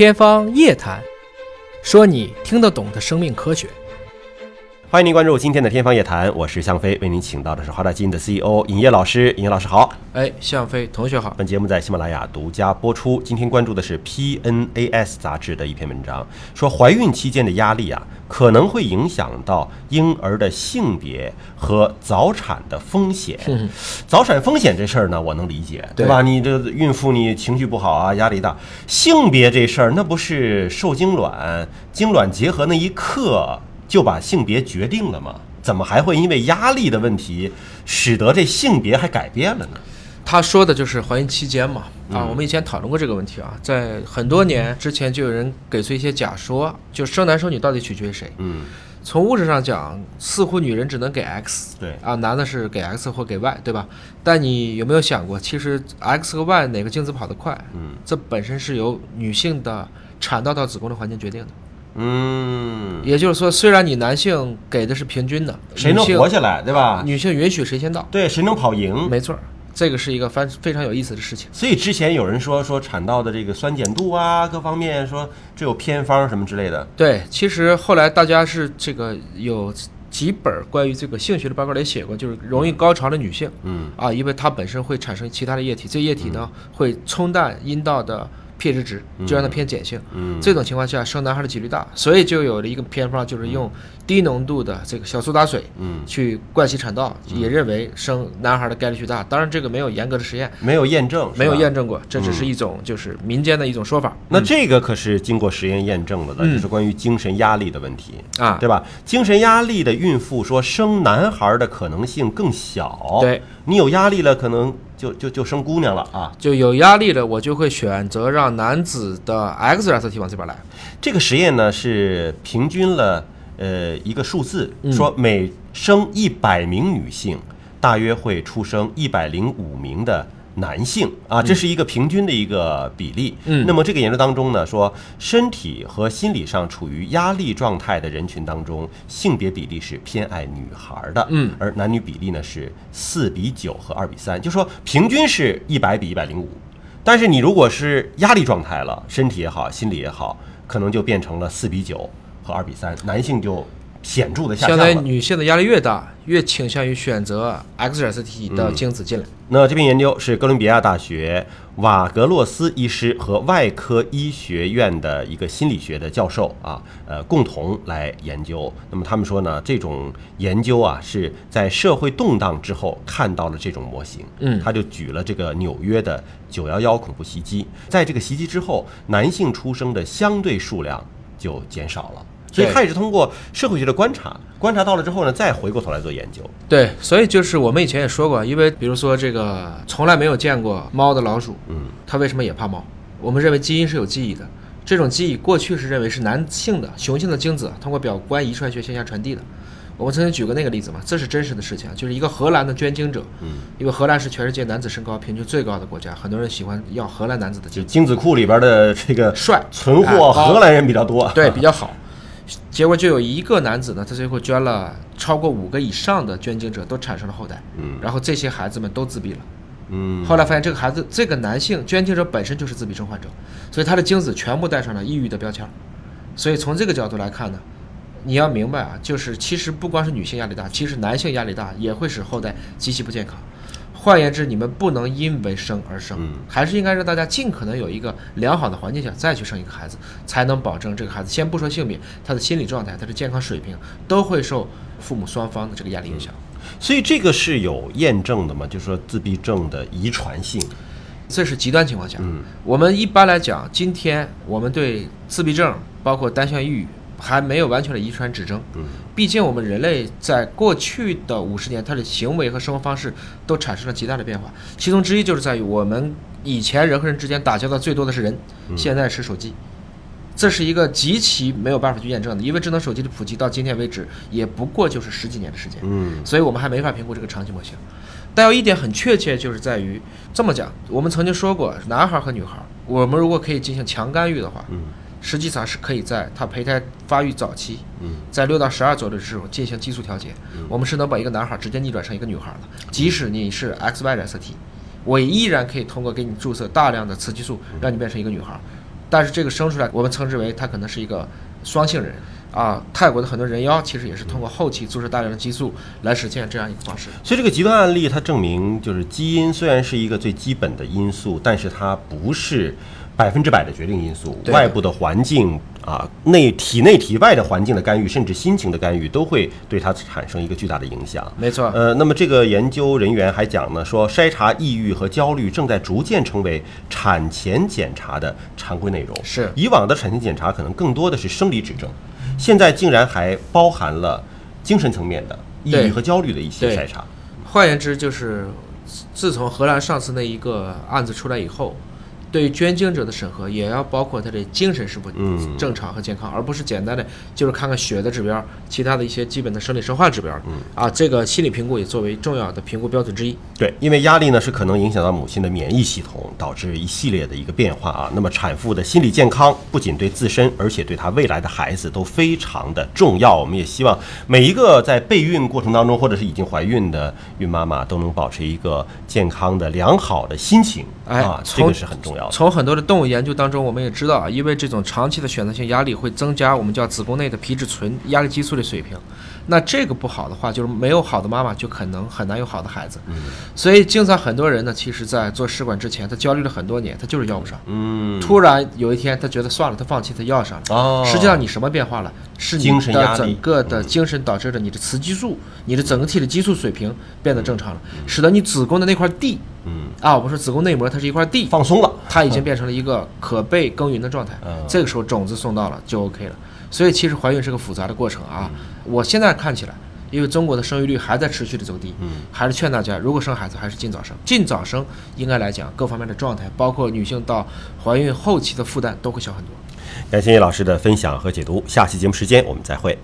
天方夜谭，说你听得懂的生命科学。欢迎您关注今天的《天方夜谭》，我是向飞，为您请到的是华大基因的 CEO 尹烨老师。尹烨老师好，哎，向飞同学好。本节目在喜马拉雅独家播出。今天关注的是 PNAS 杂志的一篇文章，说怀孕期间的压力啊，可能会影响到婴儿的性别和早产的风险。早产风险这事儿呢，我能理解，对吧？你这孕妇你情绪不好啊，压力大。性别这事儿，那不是受精卵精卵结合那一刻。就把性别决定了吗？怎么还会因为压力的问题，使得这性别还改变了呢？他说的就是怀孕期间嘛。啊，我们以前讨论过这个问题啊，在很多年之前就有人给出一些假说，就生男生女到底取决于谁？嗯，从物质上讲，似乎女人只能给 X，对啊，男的是给 X 或给 Y，对吧？但你有没有想过，其实 X 和 Y 哪个精子跑得快？嗯，这本身是由女性的产道到子宫的环境决定的。嗯，也就是说，虽然你男性给的是平均的，谁能活下来，对吧？女性允许谁先到，对，谁能跑赢？没错，这个是一个非非常有意思的事情。所以之前有人说说产道的这个酸碱度啊，各方面说这有偏方什么之类的。对，其实后来大家是这个有几本关于这个性学的报告里写过，就是容易高潮的女性，嗯啊，因为它本身会产生其他的液体，这液体呢会冲淡阴道的。pH 值就让它偏碱性，嗯。这种情况下生男孩的几率大，所以就有了一个偏方，就是用低浓度的这个小苏打水，嗯。去灌洗产道，也认为生男孩的概率巨大。当然这个没有严格的实验，没有验证，没有验证过，这只是一种就是民间的一种说法。那这个可是经过实验验证了的，就是关于精神压力的问题。啊，对吧？精神压力的孕妇说生男孩的可能性更小，对。你有压力了，可能。就就就生姑娘了啊！就有压力了，我就会选择让男子的 X 染色体往这边来。这个实验呢是平均了呃一个数字，说每生一百名女性，大约会出生一百零五名的。男性啊，这是一个平均的一个比例。嗯，那么这个研究当中呢，说身体和心理上处于压力状态的人群当中，性别比例是偏爱女孩的。嗯，而男女比例呢是四比九和二比三，就说平均是一百比一百零五。但是你如果是压力状态了，身体也好，心理也好，可能就变成了四比九和二比三，男性就。显著的下降相当于女性的压力越大，越倾向于选择 X 染色体的精子进来。那这篇研究是哥伦比亚大学瓦格洛斯医师和外科医学院的一个心理学的教授啊，呃，共同来研究。那么他们说呢，这种研究啊是在社会动荡之后看到了这种模型。嗯，他就举了这个纽约的九幺幺恐怖袭击，在这个袭击之后，男性出生的相对数量就减少了。所以他也是通过社会学的观察，观察到了之后呢，再回过头来做研究。对，所以就是我们以前也说过，因为比如说这个从来没有见过猫的老鼠，嗯，它为什么也怕猫？我们认为基因是有记忆的，这种记忆过去是认为是男性的雄性的精子通过表观遗传学现象传递的。我们曾经举过那个例子嘛，这是真实的事情，就是一个荷兰的捐精者，嗯，因为荷兰是全世界男子身高平均最高的国家，很多人喜欢要荷兰男子的精精子库里边的这个帅存货，荷兰人比较多，对，比较好。结果就有一个男子呢，他最后捐了超过五个以上的捐精者都产生了后代，嗯，然后这些孩子们都自闭了，嗯，后来发现这个孩子这个男性捐精者本身就是自闭症患者，所以他的精子全部带上了抑郁的标签，所以从这个角度来看呢，你要明白啊，就是其实不光是女性压力大，其实男性压力大也会使后代极其不健康。换言之，你们不能因为生而生，还是应该让大家尽可能有一个良好的环境下再去生一个孩子，才能保证这个孩子先不说性别，他的心理状态、他的健康水平都会受父母双方的这个压力影响。所以这个是有验证的吗？就是说自闭症的遗传性，这是极端情况下。嗯，我们一般来讲，今天我们对自闭症包括单向抑郁。还没有完全的遗传指征，嗯，毕竟我们人类在过去的五十年，他的行为和生活方式都产生了极大的变化，其中之一就是在于我们以前人和人之间打交道最多的是人，现在是手机，这是一个极其没有办法去验证的，因为智能手机的普及到今天为止也不过就是十几年的时间，嗯，所以我们还没法评估这个长期模型。但有一点很确切，就是在于这么讲，我们曾经说过，男孩和女孩，我们如果可以进行强干预的话，嗯。实际上是可以在他胚胎发育早期，嗯，在六到十二周的时候进行激素调节，我们是能把一个男孩直接逆转成一个女孩的。即使你是 XY 染色体，我依然可以通过给你注射大量的雌激素，让你变成一个女孩。但是这个生出来，我们称之为它可能是一个双性人啊。泰国的很多人妖其实也是通过后期注射大量的激素来实现这样一个方式。所以这个极端案例，它证明就是基因虽然是一个最基本的因素，但是它不是百分之百的决定因素。外部的环境啊，内体内体外的环境的干预，甚至心情的干预，都会对它产生一个巨大的影响。没错，呃，那么这个研究人员还讲呢，说筛查抑郁和焦虑正在逐渐成为产前检查的常规内容。是以往的产前检查可能更多的是生理指征，现在竟然还包含了精神层面的抑郁和焦虑的一些筛查。换言之，就是自从荷兰上次那一个案子出来以后，对于捐精者的审核也要包括他的精神是否嗯正常和健康，而不是简单的就是看看血的指标，其他的一些基本的生理生化指标。嗯啊，这个心理评估也作为重要的评估标准之一。对，因为压力呢是可能影响到母亲的免疫系统，导致一系列的一个变化啊。那么产妇的心理健康不仅对自身，而且对她未来的孩子都非常的重要。我们也希望每一个在备孕过程当中，或者是已经怀孕的孕妈妈，都能保持一个健康的、良好的心情哎啊，这从个是很重要的。从很多的动物研究当中，我们也知道啊，因为这种长期的选择性压力会增加我们叫子宫内的皮质醇压力激素的水平。那这个不好的话，就是没有好的妈妈，就可能很难有好的孩子。嗯所以经常很多人呢，其实在做试管之前，他焦虑了很多年，他就是要不上。嗯，突然有一天，他觉得算了，他放弃，他要上了。哦，实际上你什么变化了？是你的整个的精神导致了你的雌激素、你的整个体的激素水平变得正常了，使得你子宫的那块地嗯啊，我们说子宫内膜它是一块地，放松了。它已经变成了一个可被耕耘的状态嗯。这个时候种子送到了就 OK 了。所以其实怀孕是个复杂的过程啊。我现在看起来，因为中国的生育率还在持续的走低，嗯还是劝大家，如果生孩子还是尽早生。尽早生应该来讲，各方面的状态，包括女性到怀孕后期的负担都会小很多。感谢叶老师的分享和解读，下期节目时间我们再会。